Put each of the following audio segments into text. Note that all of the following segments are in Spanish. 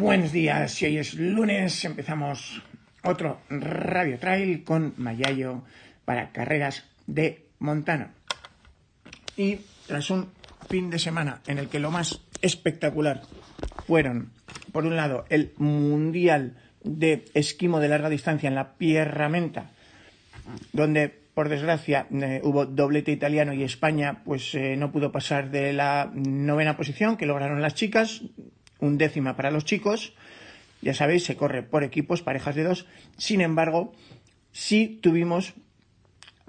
Buenos días, hoy es lunes empezamos otro Radio Trail con Mayayo para carreras de montana. Y tras un fin de semana en el que lo más espectacular fueron, por un lado, el Mundial de Esquimo de larga distancia en la Pierramenta, donde por desgracia eh, hubo doblete italiano y España pues eh, no pudo pasar de la novena posición que lograron las chicas, un décima para los chicos. Ya sabéis, se corre por equipos, parejas de dos. Sin embargo, sí tuvimos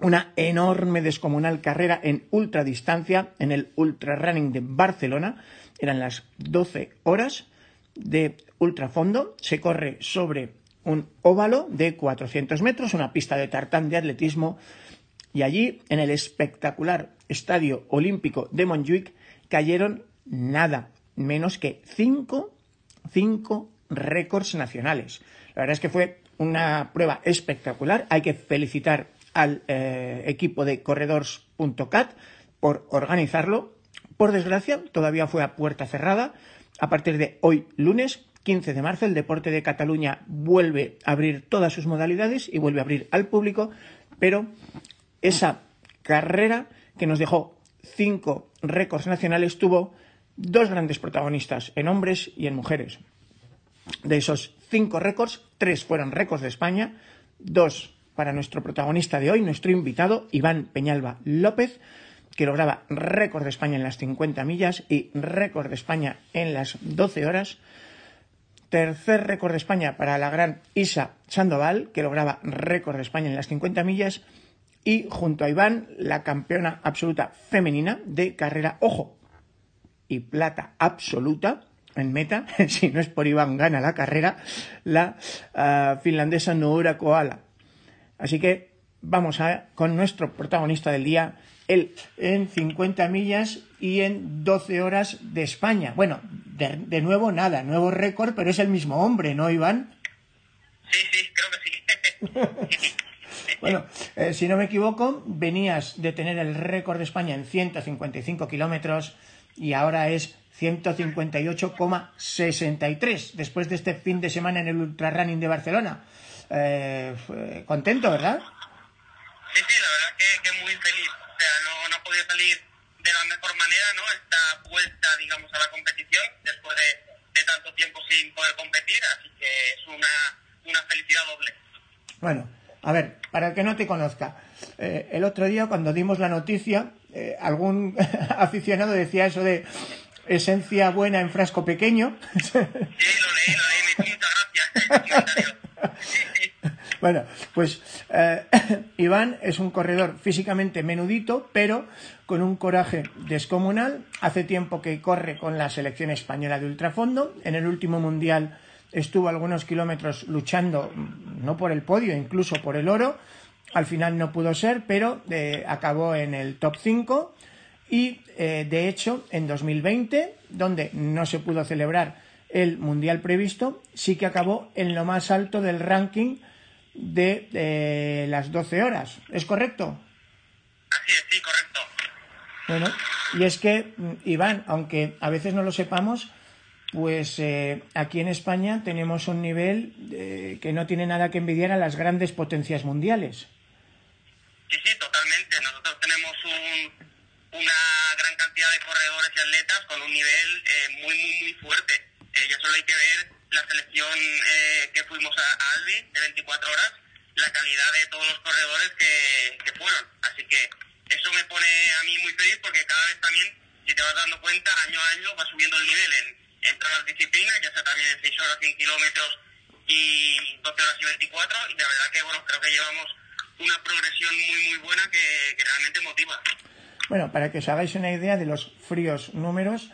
una enorme descomunal carrera en ultradistancia en el Ultra Running de Barcelona. Eran las 12 horas de ultrafondo. Se corre sobre un óvalo de 400 metros, una pista de tartán de atletismo. Y allí, en el espectacular Estadio Olímpico de Montjuic, cayeron nada menos que cinco, cinco récords nacionales. La verdad es que fue una prueba espectacular. Hay que felicitar al eh, equipo de corredors.cat por organizarlo. Por desgracia, todavía fue a puerta cerrada. A partir de hoy, lunes 15 de marzo, el Deporte de Cataluña vuelve a abrir todas sus modalidades y vuelve a abrir al público, pero esa carrera que nos dejó cinco récords nacionales tuvo dos grandes protagonistas en hombres y en mujeres. De esos cinco récords, tres fueron récords de España, dos para nuestro protagonista de hoy, nuestro invitado, Iván Peñalba López, que lograba récord de España en las 50 millas y récord de España en las 12 horas. Tercer récord de España para la gran Isa Sandoval, que lograba récord de España en las 50 millas. Y junto a Iván, la campeona absoluta femenina de carrera, ojo, y plata absoluta en meta, si no es por Iván gana la carrera, la uh, finlandesa Noura Koala. Así que vamos a, con nuestro protagonista del día, él en 50 millas y en 12 horas de España. Bueno, de, de nuevo nada, nuevo récord, pero es el mismo hombre, ¿no, Iván? Sí, sí, creo que sí. bueno, eh, si no me equivoco, venías de tener el récord de España en 155 kilómetros y ahora es 158,63 después de este fin de semana en el Ultra Running de Barcelona. Eh, contento, ¿verdad? Sí, sí, la verdad que, que, muy feliz. O sea, no, no podía salir de la mejor manera, ¿no? Esta vuelta, digamos, a la competición después de, de tanto tiempo sin poder competir, así que es una, una felicidad doble. Bueno, a ver, para el que no te conozca, eh, el otro día cuando dimos la noticia, eh, algún aficionado decía eso de esencia buena en frasco pequeño. Sí, lo leí, lo leí, me hizo mucha gracia. Bueno, pues eh, Iván es un corredor físicamente menudito, pero con un coraje descomunal. Hace tiempo que corre con la selección española de ultrafondo. En el último mundial estuvo algunos kilómetros luchando, no por el podio, incluso por el oro. Al final no pudo ser, pero eh, acabó en el top 5 y eh, de hecho en 2020, donde no se pudo celebrar el mundial previsto, sí que acabó en lo más alto del ranking de eh, las 12 horas. ¿Es correcto? Así es, sí, correcto. Bueno, y es que, Iván, aunque a veces no lo sepamos, pues eh, aquí en España tenemos un nivel eh, que no tiene nada que envidiar a las grandes potencias mundiales. Sí, sí, totalmente. Nosotros tenemos un, una gran cantidad de corredores y atletas con un nivel eh, muy, muy, muy fuerte. Eh, ya solo hay que ver la selección eh, que fuimos a, Albi de 24 horas, la calidad de todos los corredores que, que fueron. Así que eso me pone a mí muy feliz porque cada vez también, si te vas dando cuenta, año a año va subiendo el nivel en, en todas las disciplinas, ya sea también en 6 horas, 100 kilómetros y 12 horas y 24. Y la verdad que, bueno, creo que llevamos una progresión muy, muy buena que, realmente motiva. Bueno, para que os hagáis una idea de los fríos números,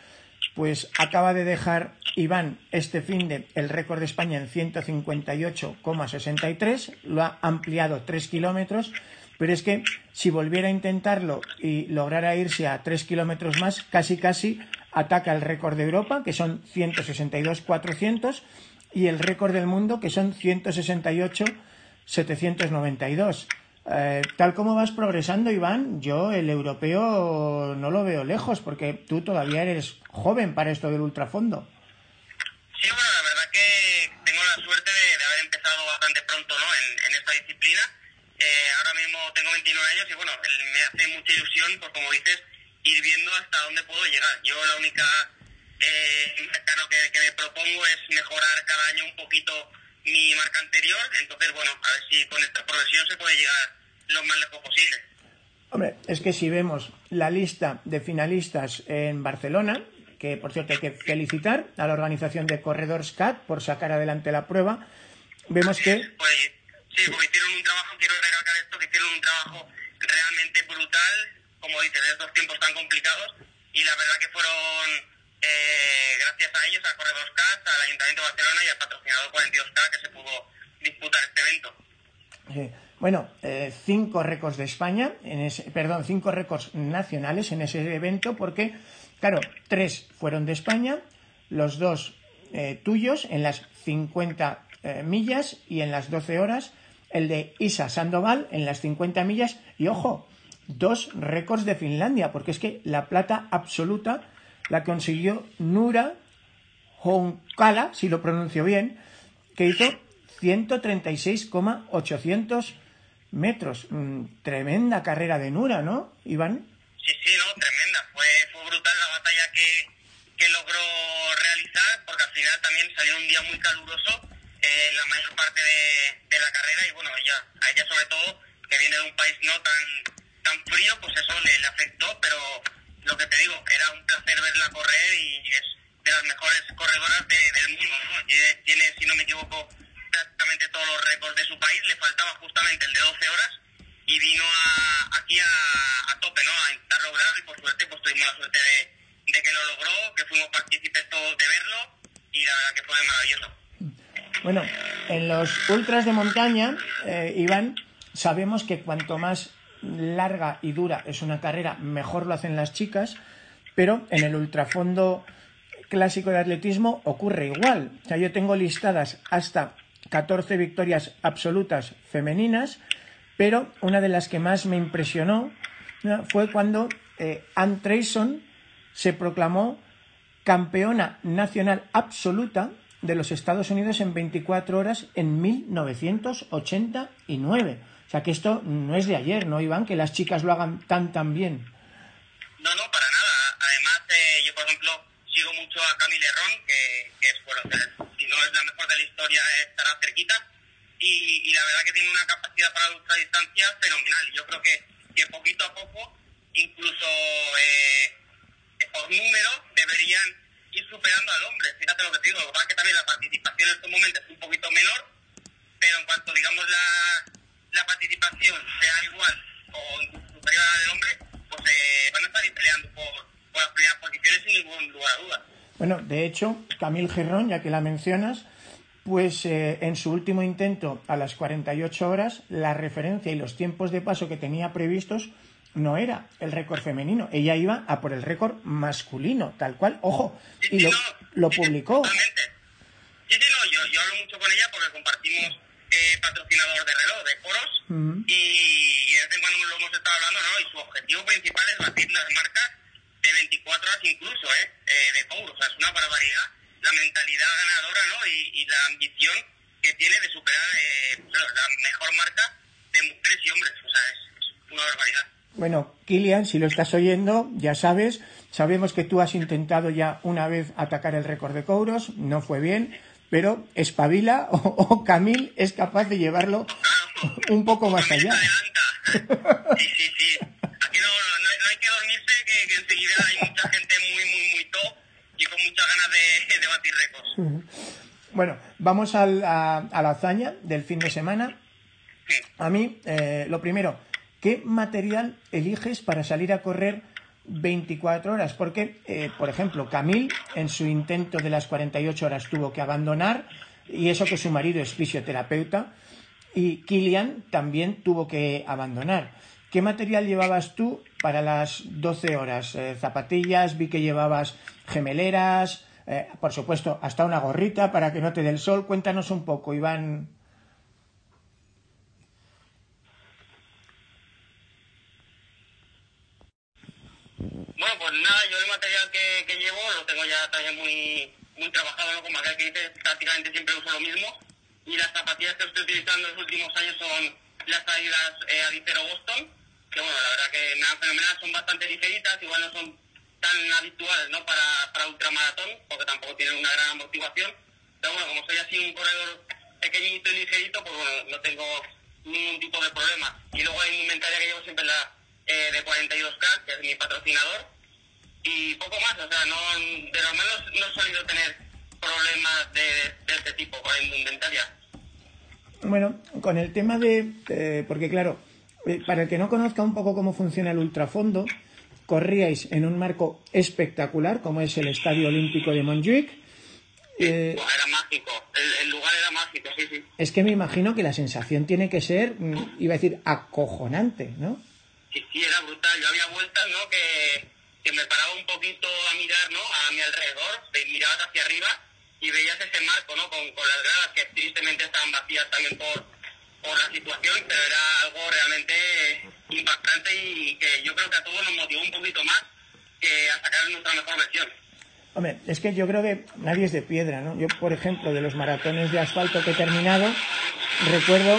pues acaba de dejar Iván este fin de el récord de España en 158,63, lo ha ampliado 3 kilómetros, pero es que si volviera a intentarlo y lograra irse a 3 kilómetros más, casi casi ataca el récord de Europa, que son 162,400, y el récord del mundo, que son 792. Eh, tal como vas progresando, Iván, yo el europeo no lo veo lejos, porque tú todavía eres joven para esto del ultrafondo. Sí, bueno, la verdad que tengo la suerte de, haber empezado bastante pronto ¿no? en, esta disciplina. Eh, ahora mismo tengo 29 años y bueno, me hace mucha ilusión, por como dices, ir viendo hasta dónde puedo llegar. Yo la única eh, que me propongo es mejorar cada año un poquito mi marca anterior, entonces bueno, a ver si con esta progresión se puede llegar lo más lejos posible. Hombre, es que si vemos la lista de finalistas en Barcelona, que por cierto hay que felicitar a la organización de Corredors CAT por sacar adelante la prueba, vemos que... Pues, sí, porque hicieron un trabajo, quiero recalcar esto, que hicieron un trabajo realmente brutal, como dices, en estos tiempos tan complicados, y la verdad que fueron, eh, gracias a ellos, a Corredors CAT, al Ayuntamiento de Barcelona y al patrocinador 42K, que se pudo disputar este evento. Bueno, eh, cinco récords de España, en ese, perdón, cinco récords nacionales en ese evento, porque, claro, tres fueron de España, los dos eh, tuyos en las 50 eh, millas y en las 12 horas, el de Isa Sandoval en las 50 millas, y ojo, dos récords de Finlandia, porque es que la plata absoluta la consiguió Nura Honkala, si lo pronuncio bien, que hizo 136,800 metros. Mm, tremenda carrera de Nura, ¿no, Iván? Sí, sí, no, tremenda. Fue, fue brutal la batalla que, que logró realizar, porque al final también salió un día muy caluroso eh, la mayor parte de, de, la carrera y bueno, a ella sobre todo, que viene de un país no tan, tan frío, pues eso le, le afectó, pero lo que te digo, era un placer verla correr y es de las mejores corredoras de, del mundo. Tiene, si no me equivoco, prácticamente todos los récords de su país, le faltaba justamente el de 12 horas y vino a, aquí a, a, tope, ¿no? A intentar lograrlo y por suerte pues tuvimos la suerte de, de, que lo logró, que fuimos partícipes todos de verlo y la verdad que fue maravilloso. Bueno, en los ultras de montaña, eh, Iván, sabemos que cuanto más larga y dura es una carrera, mejor lo hacen las chicas, pero en el ultrafondo clásico de atletismo ocurre igual. O sea, yo tengo listadas hasta 14 victorias absolutas femeninas, pero una de las que más me impresionó fue cuando eh, Ann Trayson se proclamó campeona nacional absoluta de los Estados Unidos en 24 horas en 1989. O sea que esto no es de ayer, ¿no, Iván? Que las chicas lo hagan tan, tan bien. No, no, para nada. Además, eh, yo, por ejemplo, sigo mucho a Camille Ron, que, que es, bueno, si no es la mejor de la historia, estará cerquita. Y, y, la verdad que tiene una capacidad para la ultradistancia fenomenal. Yo creo que, que poquito a poco, incluso eh, por número, deberían ir superando al hombre. Fíjate lo que te digo. Lo que pasa es que también la participación en estos momentos es un poquito menor, pero en cuanto, digamos, la, la participación sea igual o superior a la del hombre, pues eh, van a estar peleando por, por las primeras posiciones sin ningún lugar a dudas. Bueno, de hecho, Camille Girón, ya que la mencionas, pues eh, en su último intento a las 48 horas, la referencia y los tiempos de paso que tenía previstos no era el récord femenino, ella iba a por el récord masculino, tal cual, ojo, y lo, lo publicó. Sí, sí, no, yo, yo hablo mucho con ella porque compartimos eh, patrocinador de reloj, de foros, Mm. y, y de vez en cuando lo hemos estado hablando, ¿no? Y su objetivo principal es batir las marcas de 24 horas incluso, ¿eh? eh de Couro, o sea, es una barbaridad la mentalidad ganadora, ¿no? Y, y la ambición que tiene de superar eh, la mejor marca de mujeres y hombres, o sea, es, es una barbaridad. Bueno, Kilian, si lo estás oyendo, ya sabes, sabemos que tú has intentado ya una vez atacar el récord de Couros, no fue bien, pero espabila o, o Camille es capaz de llevarlo un poco más allá. Sí, sí, sí. Aquí no, no, no hay que dormirse, que, que enseguida hay mucha gente muy, muy, muy top y con muchas ganas de, de batir récords. Bueno, vamos al- a, a la hazaña del fin de semana. A mí, eh, lo primero, ¿qué material eliges para salir a correr 24 horas? Porque, eh, por ejemplo, Camille en su intento de las 48 horas tuvo que abandonar, y eso que su marido es fisioterapeuta, y Kilian también tuvo que abandonar. ¿Qué material llevabas tú para las 12 horas? Eh, zapatillas, vi que llevabas gemeleras, eh, por supuesto, hasta una gorrita para que no te dé el sol. Cuéntanos un poco, Iván. Bueno, pues nada, yo el material que, que llevo lo tengo ya también muy, muy trabajado, ¿no? Como aquel que dice, prácticamente siempre uso lo mismo. Y las zapatillas que estoy utilizando en los últimos años son las salidas eh, a Dicero Boston, que bueno, la verdad que dan fenomenal, son bastante ligeritas, igual no son tan habituales ¿no? para, para ultramaratón, porque tampoco tienen una gran motivación. Pero bueno, como soy así un corredor pequeñito y ligerito, pues bueno, no tengo ningún tipo de problema. Y luego hay indumentaria que llevo siempre la eh, de 42K, que es mi patrocinador, y poco más, o sea, no, de normal no, no he solido tener problemas de, de este tipo con la indumentaria. Bueno, con el tema de, eh, porque claro, eh, para el que no conozca un poco cómo funciona el ultrafondo, corríais en un marco espectacular, como es el Estadio Olímpico de Montjuic. Eh, era mágico, el, el, lugar era mágico, sí, sí. Es que me imagino que la sensación tiene que ser, mm, iba a decir, acojonante, ¿no? Sí, sí, era brutal. Yo había vueltas, ¿no? Que, que me paraba un poquito a mirar, ¿no? A mi alrededor, mirabas hacia arriba y veías ese marco, ¿no? Con, con las gradas que tristemente estaban vacías también por, por la situación, pero era algo realmente impactante y que yo creo que a todos nos motivó un poquito más que a sacar nuestra mejor versión. Hombre, es que yo creo que nadie es de piedra, ¿no? Yo, por ejemplo, de los maratones de asfalto que he terminado, recuerdo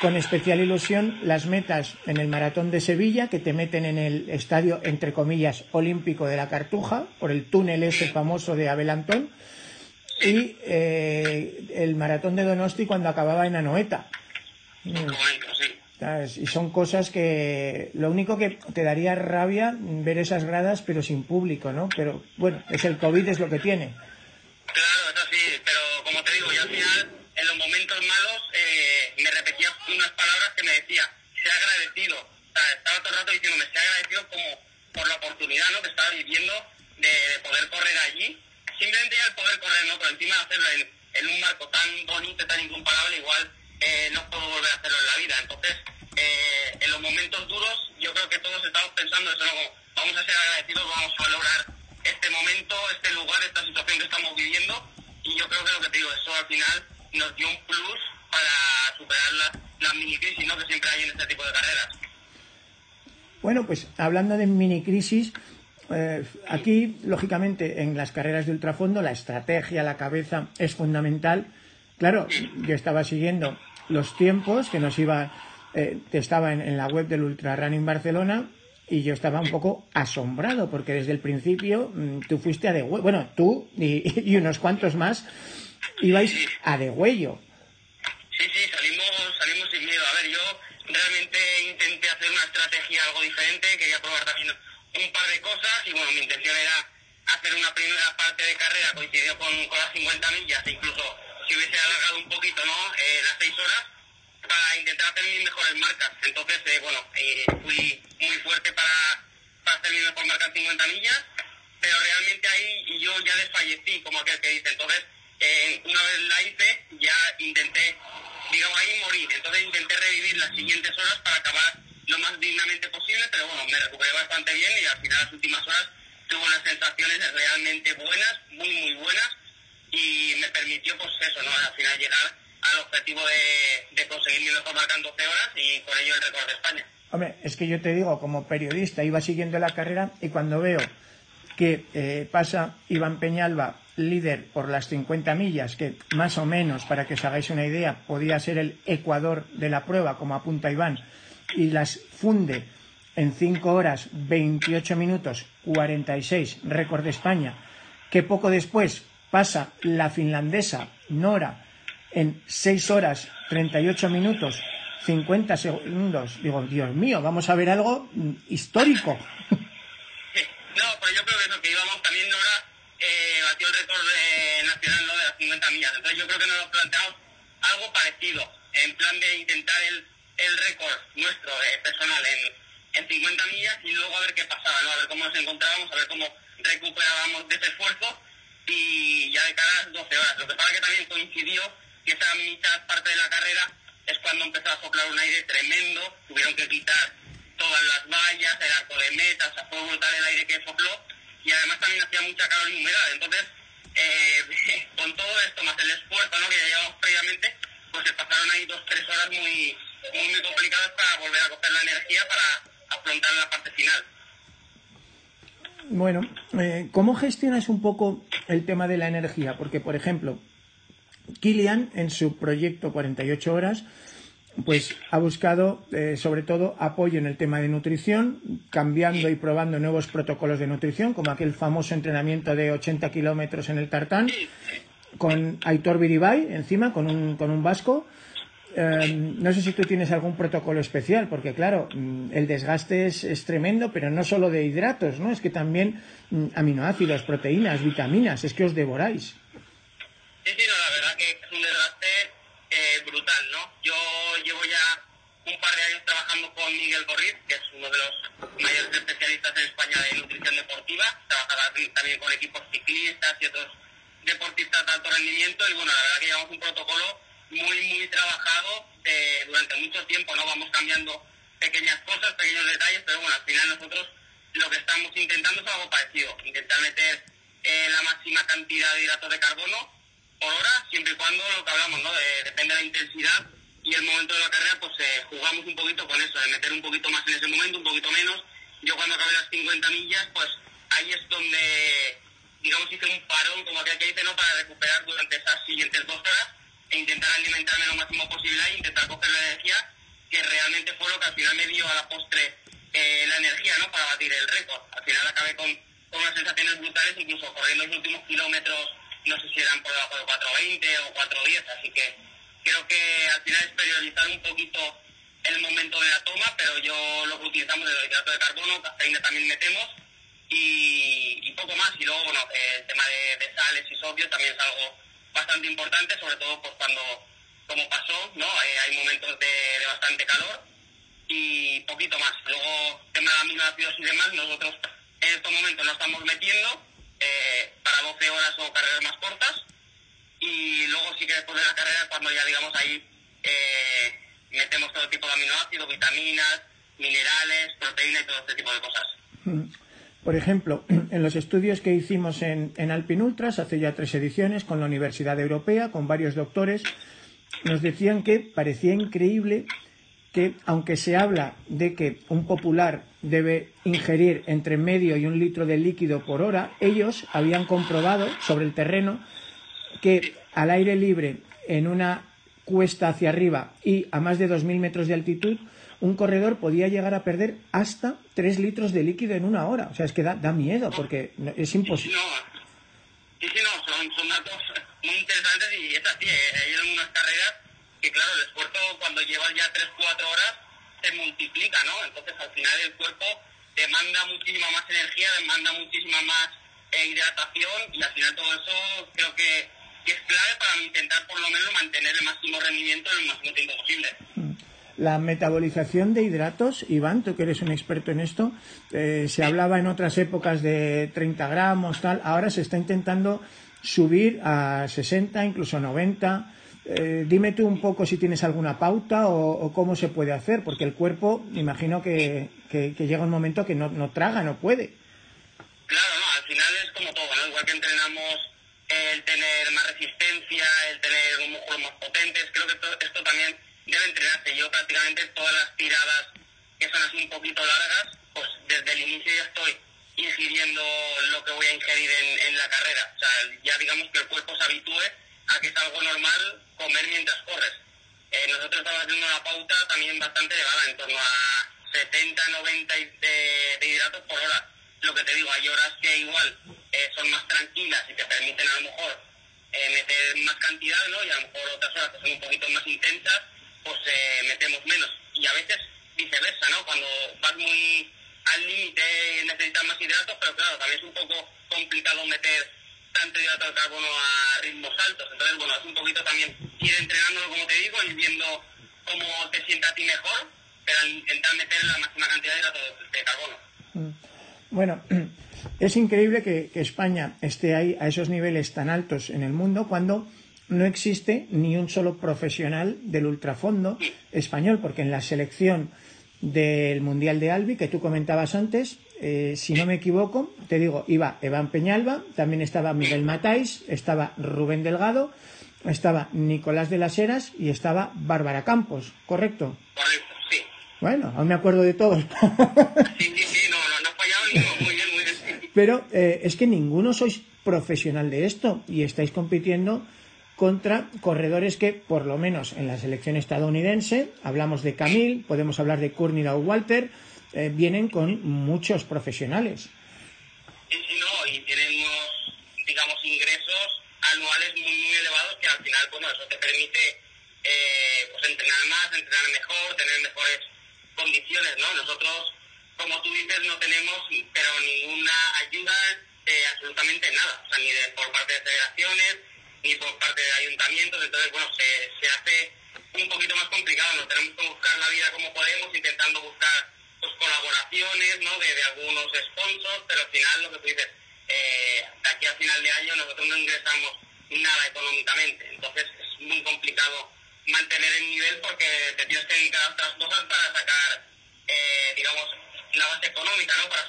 con especial ilusión las metas en el maratón de Sevilla, que te meten en el estadio, entre comillas, olímpico de la Cartuja, por el túnel ese famoso de Abelantón, y eh, el maratón de Donosti cuando acababa en Anoeta. Sí. Y son cosas que lo único que te daría rabia ver esas gradas pero sin público, ¿no? Pero bueno, es el COVID, es lo que tiene. Claro, eso sí, pero como te digo, yo al final, en los momentos malos, eh, me repetía unas palabras que me decía, sea agradecido. O sea, estaba todo el rato diciéndome, sea agradecido como por la oportunidad ¿no? que estaba viviendo de, de poder correr allí. Simplemente ya el poder correr, ¿no? Por encima de hacerlo en, en un marco tan bonito, tan incomparable, igual eh, no puedo volver a hacerlo en la vida. Entonces, eh, en los momentos duros, yo creo que todos estamos pensando eso, ¿no? vamos a ser agradecidos, vamos a valorar este momento, este lugar, esta situación que estamos viviendo. Y yo creo que lo que te digo, eso al final nos dio un plus para superar las, las mini crisis ¿no? que siempre hay en este tipo de carreras. Bueno, pues hablando de mini crisis, eh, aquí, lógicamente, en las carreras de ultrafondo, la estrategia, la cabeza es fundamental. Claro, yo estaba siguiendo los tiempos que nos iba, eh, estaba en, en, la web del Ultra Running Barcelona y yo estaba un poco asombrado porque desde el principio mmm, tú fuiste a de bueno, tú y, y, unos cuantos más ibais sí, sí. a de huello. Sí, sí, salimos, salimos sin miedo. A ver, yo realmente intenté hacer una estrategia algo diferente, quería probar también un par de cosas y bueno, mi intención era hacer una primera parte de carrera, coincidió con, con las 50 millas, incluso si hubiese alargado un poquito ¿no? Eh, las 6 horas, para intentar hacer mis mejores marcas. Entonces, eh, bueno, eh, fui muy fuerte para, para hacer mi mejor marca en 50 millas, pero realmente ahí yo ya desfallecí, como aquel que dice. Entonces, eh, una vez la hice, ya intenté, digamos, ahí morir. Entonces intenté revivir las siguientes horas para acabar lo más dignamente posible, pero bueno, me recuperé bastante bien y al final las últimas horas tuve unas sensaciones realmente buenas, muy, muy buenas, y me permitió, pues eso, ¿no? Al final llegar al objetivo de, conseguir mi mejor marca en 12 horas y con ello el récord de España. Hombre, es que yo te digo, como periodista, iba siguiendo la carrera y cuando veo que eh, pasa Iván Peñalba, líder por las 50 millas, que más o menos, para que os hagáis una idea, podía ser el Ecuador de la prueba, como apunta Iván, y las funde en 5 horas 28 minutos 46, récord de España, que poco después pasa la finlandesa Nora en 6 horas 38 minutos 50 segundos. Digo, Dios mío, vamos a ver algo histórico. No, pero yo creo que eso, que íbamos también Nora eh, batió el récord de, nacional ¿no? de las 50 millas. Entonces yo creo que nos planteamos algo parecido, en plan de intentar el, el récord nuestro eh, personal en, en 50 millas y luego a ver qué pasaba, ¿no? A ver cómo nos encontrábamos, a ver cómo recuperábamos de ese esfuerzo y ya de cara a las 12 horas. Lo que pasa que también coincidió que esa mitad parte de la carrera es cuando empezó a soplar un aire tremendo, tuvieron que quitar todas las vallas, el arco de meta, o sea, fue el aire que sopló y además también hacía mucha calor y humedad. Entonces, eh, con todo esto, más el esfuerzo ¿no? que ya llevamos previamente, pues se pasaron ahí dos, tres horas muy, muy, muy complicadas para volver a coger la energía para afrontar la parte final. Bueno, eh, ¿cómo gestionas un poco el tema de la energía? Porque, por ejemplo, Kilian en su proyecto 48 horas pues ha buscado eh, sobre todo apoyo en el tema de nutrición, cambiando y probando nuevos protocolos de nutrición, como aquel famoso entrenamiento de 80 kilómetros en el tartán, con Aitor Biribay encima, con un, con un vasco. Eh, no sé si tú tienes algún protocolo especial, porque claro, mm, el desgaste es, es, tremendo, pero no solo de hidratos, ¿no? Es que también mm, aminoácidos, proteínas, vitaminas, es que os devoráis. Sí, sí, no, la verdad que es un desgaste eh, brutal, ¿no? Yo llevo ya un par de años trabajando con Miguel Corriz, que es uno de los mayores especialistas en España de nutrición deportiva, trabaja también con equipos ciclistas y otros deportistas de alto rendimiento, y bueno, la verdad que llevamos un protocolo muy, muy trabajado eh, durante mucho tiempo, ¿no? Vamos cambiando pequeñas cosas, pequeños detalles, pero bueno, al final nosotros lo que estamos intentando es algo parecido, intentar meter eh, la máxima cantidad de hidratos de carbono por hora, siempre y cuando lo que hablamos, ¿no? De, depende de la intensidad y el momento de la carrera, pues eh, jugamos un poquito con eso, de meter un poquito más en ese momento, un poquito menos. Yo cuando acabé las 50 millas, pues ahí es donde, digamos, hice un parón, como aquel que dice, ¿no? Para recuperar durante esas siguientes dos horas e intentar alimentarme lo máximo posible e intentar coger la energía, que realmente fue lo que al final me dio a la postre eh, la energía, ¿no? Para batir el récord. Al final acabé con, con unas sensaciones brutales, incluso corriendo los últimos kilómetros no sé si eran por debajo de 4.20 o 4.10, así que creo que al final es periodizar un poquito el momento de la toma, pero yo lo que utilizamos es el hidrato de carbono, cafeína también metemos y, y poco más. Y luego, bueno, el tema de, de, sales y sodio también es algo bastante importante, sobre todo pues cuando, como pasó, ¿no? Eh, hay momentos de, bastante calor y poquito más. Luego, tema de aminoácidos y demás, nosotros en estos momentos lo estamos metiendo eh, para 12 horas o carreras más cortas. Y luego sí que después de la carrera cuando ya digamos ahí eh, metemos todo tipo de aminoácidos, vitaminas, minerales, proteínas y todo este tipo de cosas. Por ejemplo, en los estudios que hicimos en, en Alpin Ultras hace ya tres ediciones con la Universidad Europea, con varios doctores, nos decían que parecía increíble que, aunque se habla de que un popular debe ingerir entre medio y un litro de líquido por hora, ellos habían comprobado sobre el terreno que al aire libre, en una cuesta hacia arriba y a más de 2.000 metros de altitud, un corredor podía llegar a perder hasta 3 litros de líquido en una hora. O sea, es que da, da miedo porque es imposible. No, sí, sí, no, son, son datos muy interesantes y es así. ¿eh? Hay algunas carreras que, claro, el esfuerzo cuando llevas ya 3-4 horas se multiplica, ¿no? Entonces, al final el cuerpo demanda muchísima más energía, demanda muchísima más eh, hidratación y al final todo eso creo que, que, es clave para intentar por lo menos mantener el máximo rendimiento en el máximo tiempo posible. La metabolización de hidratos, Iván, tú que eres un experto en esto, eh, se hablaba en otras épocas de 30 gramos, tal, ahora se está intentando subir a 60, incluso 90. Eh, dime tú un poco si tienes alguna pauta o, o, cómo se puede hacer, porque el cuerpo, imagino que, que, llega un momento que no, no, traga, no puede. Claro, al final es como todo, ¿no? Igual que entrenamos el tener más resistencia, el tener un músculo más potentes, creo que esto, esto también debe entrenarse. Yo prácticamente todas las tiradas que son así un poquito largas, pues desde el inicio ya estoy ingiriendo lo que voy a ingerir en, la carrera. O sea, ya digamos que el cuerpo se habitúe a que es algo normal comer mientras corres. Eh, nosotros estamos haciendo una pauta también bastante elevada, en torno a 70, 90 de, de hidratos por hora. Lo que te digo, hay horas que igual eh, son más tranquilas y te permiten a lo mejor eh, meter más cantidad, ¿no? Y a lo mejor otras horas que son un poquito más intensas, pues eh, metemos menos. Y a veces viceversa, ¿no? Cuando vas muy al límite necesitas más hidratos, pero claro, también es un poco complicado meter tanto hidrato de carbono a ritmos altos. Entonces, bueno, es un poquito también ir entrenándolo, como te digo, ir viendo cómo te sienta a ti mejor, pero intentar meter la máxima cantidad de hidrato de, carbono. Bueno, es increíble que, España esté ahí a esos niveles tan altos en el mundo cuando no existe ni un solo profesional del ultrafondo español, porque en la selección del Mundial de Albi que tú comentabas antes, eh, si no me equivoco, te digo, iba Evan Peñalba, también estaba Miguel Matáis, estaba Rubén Delgado, estaba Nicolás de las Heras y estaba Bárbara Campos, ¿correcto? Correcto, sí. Bueno, aún me acuerdo de todos. sí, sí, sí, no, no, no fallado ninguno, muy bien, muy bien. Pero eh, es que ninguno sois profesional de esto y estáis compitiendo contra corredores que, por lo menos en la selección estadounidense, hablamos de Camille, podemos hablar de Courtney o Walter, eh, vienen con muchos profesionales. No, y tienen unos, digamos, ingresos anuales muy, muy elevados que al final, bueno, eso te permite eh, pues entrenar más, entrenar mejor, tener mejores condiciones, ¿no? Nosotros, como tú dices, no tenemos, pero ninguna ayuda de absolutamente nada, o sea, ni de, por parte de federaciones, ni por parte de ayuntamientos, entonces, bueno, se, se hace un poquito más complicado, nos tenemos que buscar la vida como podemos, intentando buscar pues, colaboraciones, ¿no?, de, algunos sponsors, pero al final, lo que tú dices, eh, de aquí a final de año nosotros no ingresamos nada económicamente, entonces es muy complicado mantener el nivel porque te tienes que dedicar a otras cosas para sacar, eh, digamos, la base económica, ¿no?, para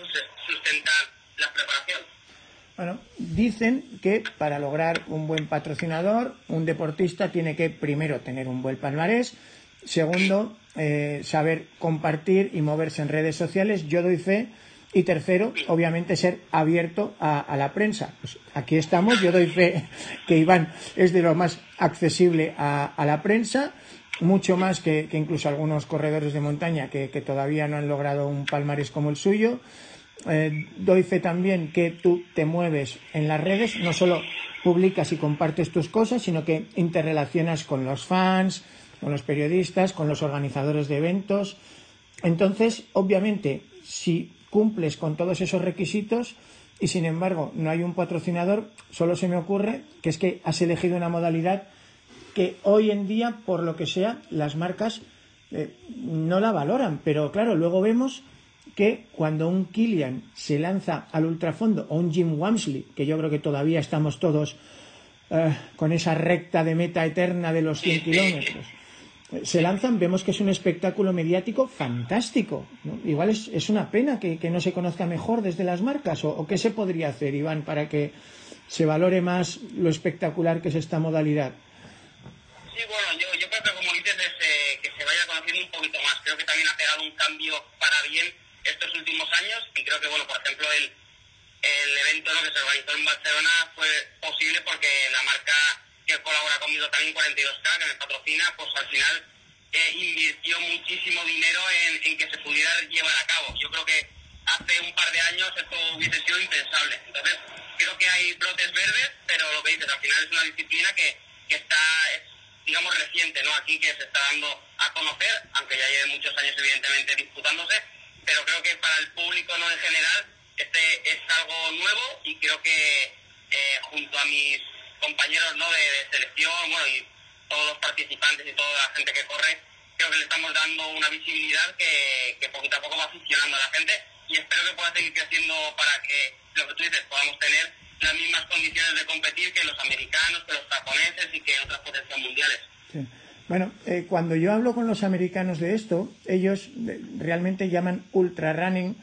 sustentar la preparación. Bueno, dicen que para lograr un buen patrocinador, un deportista tiene que primero tener un buen palmarés, segundo, eh, saber compartir y moverse en redes sociales, yo doy fe, y tercero, obviamente, ser abierto a, la prensa. Pues aquí estamos, yo doy fe que Iván es de lo más accesible a, la prensa, mucho más que, incluso algunos corredores de montaña que todavía no han logrado un palmarés como el suyo. Eh, doy fe también que tú te mueves en las redes, no solo publicas y compartes tus cosas, sino que interrelacionas con los fans, con los periodistas, con los organizadores de eventos. Entonces, obviamente, si cumples con todos esos requisitos y, sin embargo, no hay un patrocinador, solo se me ocurre que es que has elegido una modalidad que hoy en día, por lo que sea, las marcas eh, no la valoran. Pero claro, luego vemos que cuando un Kilian se lanza al ultrafondo o un Jim Wamsley, que yo creo que todavía estamos todos uh, con esa recta de meta eterna de los 100 kilómetros, se lanzan, vemos que es un espectáculo mediático fantástico. ¿no? Igual es, es, una pena que, que, no se conozca mejor desde las marcas, o, o, qué se podría hacer, Iván, para que se valore más lo espectacular que es esta modalidad. Sí, bueno, yo, yo creo que como dices, es, eh, que se vaya conociendo un poquito más. Creo que también ha pegado un cambio para bien estos últimos años y creo que, bueno, por ejemplo, el, el evento ¿no? que se organizó en Barcelona fue posible porque la marca que colabora conmigo también, 42K, que me patrocina, pues al final eh, invirtió muchísimo dinero en, en, que se pudiera llevar a cabo. Yo creo que hace un par de años esto hubiese sido impensable. Entonces, creo que hay brotes verdes, pero lo que dices, al final es una disciplina que, que está, es, digamos, reciente, ¿no? Aquí que se está dando a conocer, aunque ya lleve muchos años, evidentemente, disputándose pero creo que para el público no en general este es algo nuevo y creo que eh, junto a mis compañeros ¿no? de, selección bueno, y todos los participantes y toda la gente que corre, creo que le estamos dando una visibilidad que, que poquito a poco va funcionando a la gente y espero que pueda seguir creciendo para que, lo que tú dices, podamos tener las mismas condiciones de competir que los americanos, que los japoneses y que otras potencias mundiales. Sí. Bueno, eh, cuando yo hablo con los americanos de esto, ellos realmente llaman ultra running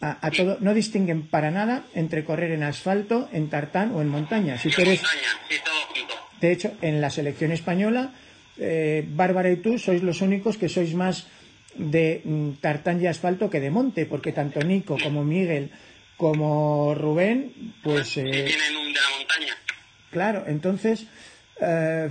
a, a, todo, no distinguen para nada entre correr en asfalto, en tartán o en montaña. Si quieres. De hecho, en la selección española, eh, Bárbara y tú sois los únicos que sois más de mm, tartán y asfalto que de monte, porque tanto Nico como Miguel como Rubén, pues... Eh, tienen un de la montaña. Claro, entonces... Uh,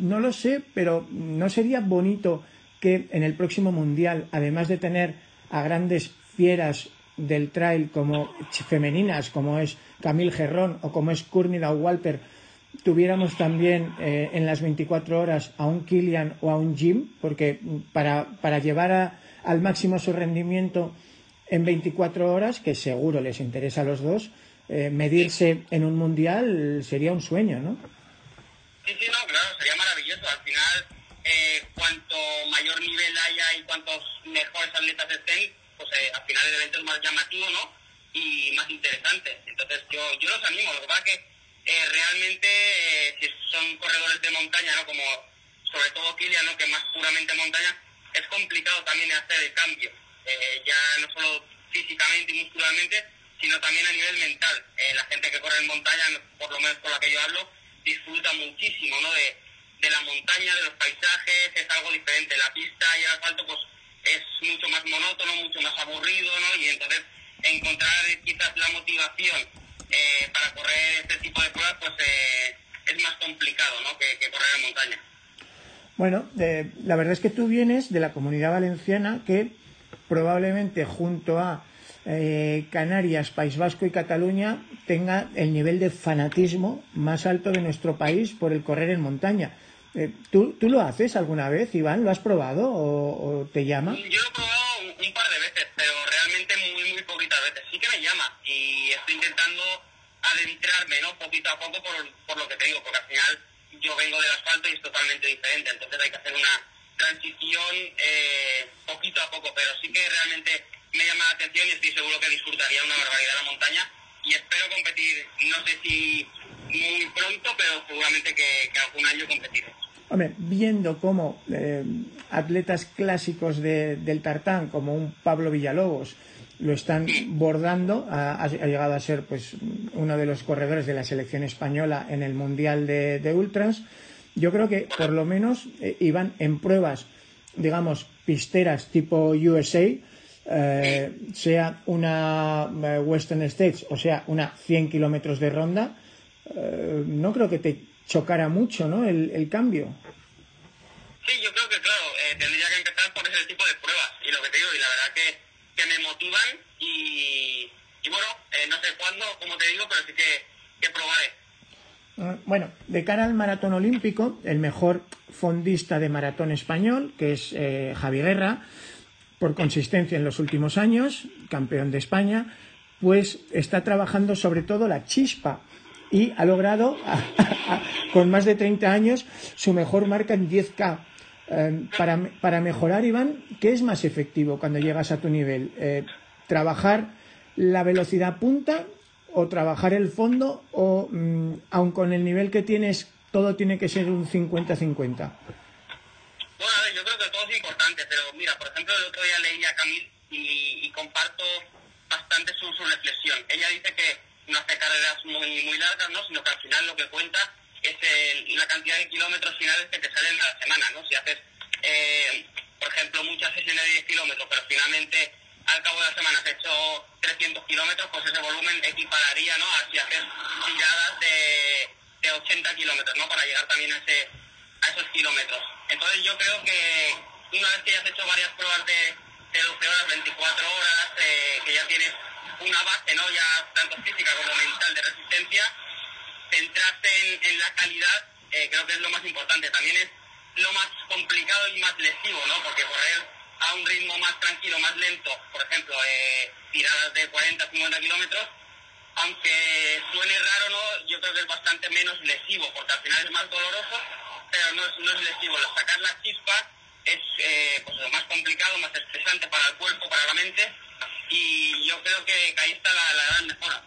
no lo sé, pero no sería bonito que en el próximo mundial, además de tener a grandes fieras del trail como femeninas, como es Camille Gerrón o como es Courtney Walter, tuviéramos también eh, en las 24 horas a un Kilian o a un Jim, porque para, para llevar al máximo su rendimiento en 24 horas, que seguro les interesa a los dos, eh, medirse en un mundial sería un sueño, ¿no? Sí, sí, no, claro, sería maravilloso. Al final, eh, cuanto mayor nivel haya y cuantos mejores atletas estén, pues eh, al final el evento es más llamativo, ¿no? Y más interesante. Entonces yo, yo los animo. Lo que pasa es que eh, realmente, eh, si son corredores de montaña, ¿no? Como sobre todo Kilian, ¿no? Que más puramente montaña, es complicado también hacer el cambio. Ya no solo físicamente y muscularmente, sino también a nivel mental. La gente que corre en montaña, por lo menos por la que yo hablo, disfruta muchísimo ¿no? de, de la montaña, de los paisajes, es algo diferente. La pista y el asfalto pues es mucho más monótono, mucho más aburrido, ¿no? Y entonces encontrar quizás la motivación eh, para correr este tipo de pruebas pues eh, es más complicado ¿no? que, correr en montaña. Bueno, la verdad es que tú vienes de la comunidad valenciana que probablemente junto a eh, Canarias, País Vasco y Cataluña tenga el nivel de fanatismo más alto de nuestro país por el correr en montaña. Eh, ¿tú, ¿tú, lo haces alguna vez, Iván? ¿Lo has probado o, te llama? Yo lo he probado un, par de veces, pero realmente muy, muy poquitas veces. Sí que me llama y estoy intentando adentrarme, ¿no? Poquito a poco por, por lo que te digo, porque al final yo vengo del asfalto y es totalmente diferente, entonces hay que hacer una transición eh, poquito a poco, pero sí que realmente me llama la atención y estoy seguro que disfrutaría una barbaridad la montaña y espero competir, no sé si muy pronto, pero seguramente que, algún año competiré. Hombre, viendo cómo eh, atletas clásicos del tartán, como un Pablo Villalobos, lo están bordando, ha, llegado a ser pues uno de los corredores de la selección española en el Mundial de, Ultras. Yo creo que por lo menos eh, iban en pruebas, digamos, pisteras tipo USA, eh, sea una eh, Western States o sea una 100 kilómetros de ronda, eh, no creo que te chocara mucho ¿no? el, el, cambio. Sí, yo creo que claro, tendría que empezar por ese tipo de pruebas y lo que te digo, y la verdad que, que me motivan y, y bueno, no sé cuándo, como te digo, pero sí que, que probaré. Ah, bueno, de cara al maratón olímpico, el mejor fondista de maratón español, que es Javi Guerra, por consistencia en los últimos años, campeón de España, pues está trabajando sobre todo la chispa y ha logrado, con más de 30 años, su mejor marca en 10K. Eh, para, mejorar, Iván, ¿qué es más efectivo cuando llegas a tu nivel? Eh, ¿Trabajar la velocidad punta o trabajar el fondo o, mm, aun con el nivel que tienes, todo tiene que ser un 50-50? Bueno, a ver, yo creo que todo es importante, pero mira, por ejemplo, el otro día leí a Camille y, comparto bastante su, reflexión. Ella dice que no hace carreras muy, muy largas, ¿no? Sino que al final lo que cuenta es la cantidad de kilómetros finales que te salen a la semana, ¿no? Si haces, eh, por ejemplo, muchas sesiones de 10 kilómetros, pero finalmente al cabo de la semana has hecho 300 kilómetros, pues ese volumen equipararía, ¿no? A si haces tiradas de, de 80 kilómetros, ¿no? Para llegar también a ese esos kilómetros. Entonces yo creo que una vez que ya has hecho varias pruebas de, de 12 horas, 24 horas, eh, que ya tienes una base, ¿no? Ya tanto física como mental de resistencia, centrarse en, la calidad eh, creo que es lo más importante. También es lo más complicado y más lesivo, ¿no? Porque correr a un ritmo más tranquilo, más lento, por ejemplo, eh, tiradas de 40, 50 kilómetros, aunque suene raro, ¿no? Yo creo que es bastante menos lesivo, porque al final es más doloroso, pero no es, no es lesivo. Sacar la chispa es eh, pues, lo más complicado, más estresante para el cuerpo, para la mente, y yo creo que, ahí está la, la gran mejora.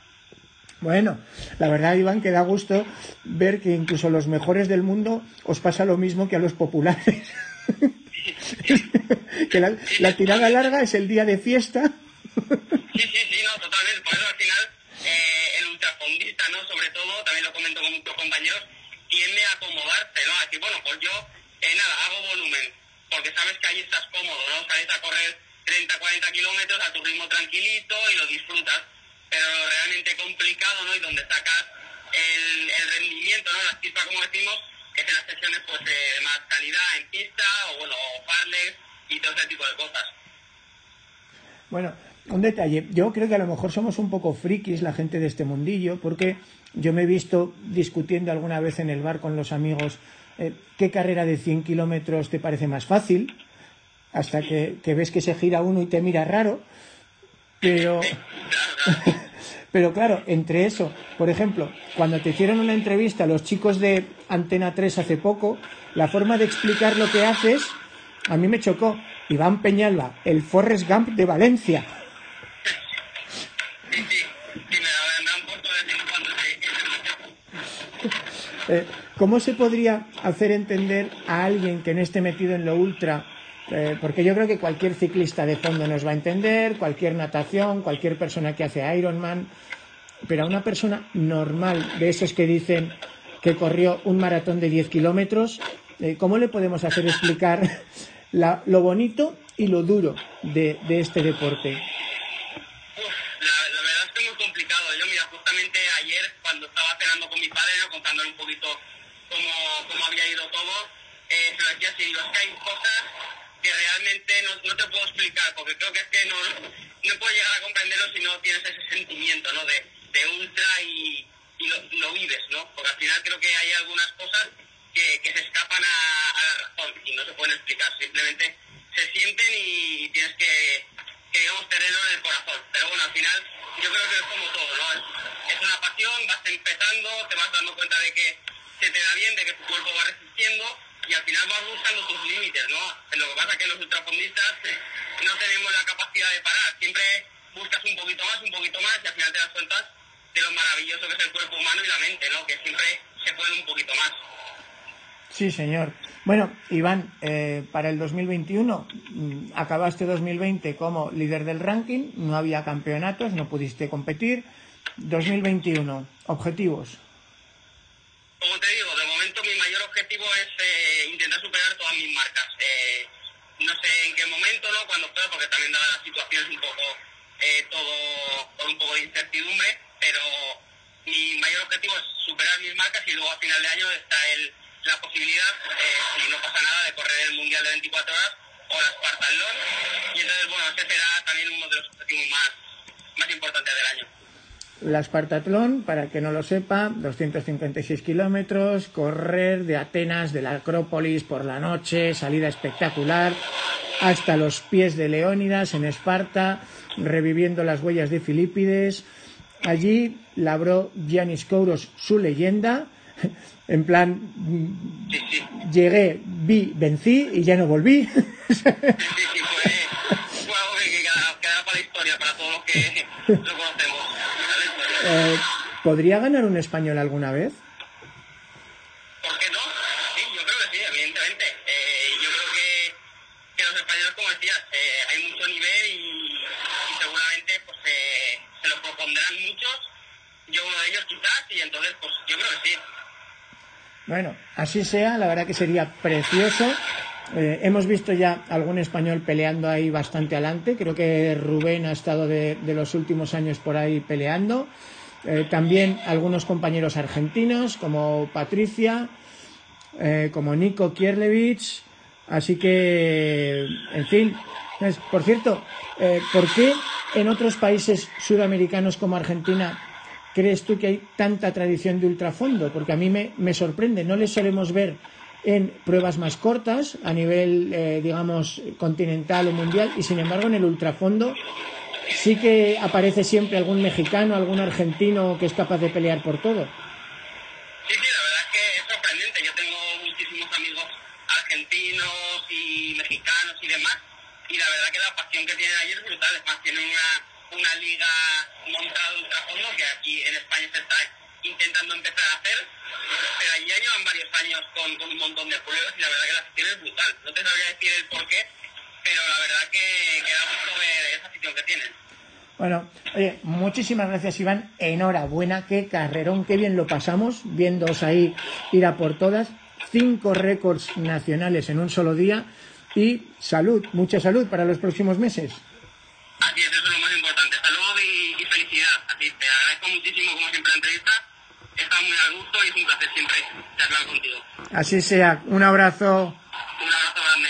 Bueno, la verdad, Iván, que da gusto ver que incluso a los mejores del mundo os pasa lo mismo que a los populares. que la, tirada larga es el día de fiesta. sí, sí, sí, no, totalmente. Por eso al final eh, el ultrafondista, ¿no? Sobre todo, también lo comento con muchos compañeros, tiende a acomodarse, ¿no? Decir, bueno, pues yo, eh, nada, hago volumen, porque sabes que ahí estás cómodo, ¿no? Sales a correr 30, 40 kilómetros a tu ritmo tranquilito y lo disfrutas, pero realmente complicado, ¿no? Y donde sacas el, rendimiento, ¿no? La chispa, como decimos, es en las sesiones pues de más calidad en pista o, bueno, farles y todo ese tipo de cosas. Bueno, un detalle. Yo creo que a lo mejor somos un poco frikis la gente de este mundillo, porque yo me he visto discutiendo alguna vez en el bar con los amigos eh, qué carrera de 100 kilómetros te parece más fácil, hasta que, ves que se gira uno y te mira raro. Pero, pero claro, entre eso, por ejemplo, cuando te hicieron una entrevista a los chicos de Antena 3 hace poco, la forma de explicar lo que haces a mí me chocó. Iván Peñalba, el Forrest Gump de Valencia. Eh, ¿Cómo se podría hacer entender a alguien que no esté metido en lo ultra? Eh, porque yo creo que cualquier ciclista de fondo nos va a entender, cualquier natación, cualquier persona que hace Ironman, pero a una persona normal, de esos que dicen que corrió un maratón de 10 kilómetros, eh, ¿cómo le podemos hacer explicar lo bonito y lo duro de, este deporte? Complicado. Yo, mira, justamente ayer, cuando estaba cenando con mi padre, ¿no? contándole un poquito cómo, cómo había ido todo, eh, se lo decía así, es que hay cosas que realmente no, no, te puedo explicar, porque creo que es que no, no puedo llegar a comprenderlo si no tienes ese sentimiento, ¿no? De, de ultra y, y lo, lo, vives, ¿no? Porque al final creo que hay algunas cosas que, que se escapan a, a, la razón y no se pueden explicar, simplemente se sienten y tienes que, que digamos, tenerlo en el corazón. Pero bueno, al final yo creo que es como todo, ¿no? Es, es una pasión, vas empezando, te vas dando cuenta de que se te da bien, de que tu cuerpo va resistiendo y al final vas buscando tus límites, ¿no? Lo que pasa es que los ultrafondistas no tenemos la capacidad de parar, siempre buscas un poquito más, un poquito más y al final te das cuenta de lo maravilloso que es el cuerpo humano y la mente, ¿no? Que siempre se puede un poquito más. Sí, señor. Bueno, Iván, eh, para el 2021 mm, acabaste 2020 como líder del ranking, no había campeonatos, no pudiste competir. 2021, objetivos. Como te digo, de momento mi mayor objetivo es eh, intentar superar todas mis marcas. Eh, no sé en qué momento, ¿no? Cuando pueda, porque también da la situación un poco eh, todo con un poco de incertidumbre, pero mi mayor objetivo es superar mis marcas y luego a final de año está el, la posibilidad, eh, si no pasa nada, de correr el Mundial de 24 horas o la Spartan Y entonces, bueno, ese será también uno de los objetivos más, más importantes del año. La Spartatlón, para que no lo sepa, 256 kilómetros, correr de Atenas, de la Acrópolis por la noche, salida espectacular, hasta los pies de Leónidas en Esparta, reviviendo las huellas de Filipides. Allí labró Giannis Kouros su leyenda, en plan, Sí, sí. llegué, vi, vencí y ya no volví. Sí, sí, fue, fue algo que, que queda, queda para la historia, para todos los que lo conocemos. Eh, ¿Podría ganar un español alguna vez? ¿Por qué no? Sí, yo creo que sí, evidentemente. Eh, yo creo que, que los españoles, como decías, eh, hay mucho nivel y, y seguramente pues eh, se lo propondrán muchos. Yo uno de ellos quizás, y entonces pues yo creo que sí. Bueno, así sea, la verdad que sería precioso. Eh, hemos visto ya algún español peleando ahí bastante adelante. Creo que Rubén ha estado de, de los últimos años por ahí peleando. Eh, también algunos compañeros argentinos como Patricia, eh, como Nico Kierlevich. Así que, en fin. Por cierto, eh, ¿por qué en otros países sudamericanos como Argentina crees tú que hay tanta tradición de ultrafondo? Porque a mí me, me sorprende, no les solemos ver en pruebas más cortas a nivel, eh, digamos, continental o mundial y sin embargo en el ultrafondo sí que aparece siempre algún mexicano, algún argentino que es capaz de pelear por todo. Sí, sí, la verdad es que es sorprendente. Yo tengo muchísimos amigos argentinos y mexicanos y demás. Y la verdad que la pasión que tienen allí es brutal. Es más, tienen una, una liga montada de ultrafondo que aquí en España se está intentando empezar a hacer. Pero allí ya llevan varios años con, con un montón de pruebas y la verdad que la afición es brutal. No te sabría decir el por qué, pero la verdad que, que da gusto ver esa afición que tienen. Bueno, oye, muchísimas gracias Iván, enhorabuena, qué carrerón, qué bien lo pasamos, viéndoos ahí ir a por todas, cinco récords nacionales en un solo día y salud, mucha salud para los próximos meses. Así es, eso es lo más importante. Salud y, y felicidad. Así te agradezco muchísimo, como siempre, la entrevista. Estado muy a gusto y es un placer siempre charlar contigo. Así sea, un abrazo. Un abrazo grande.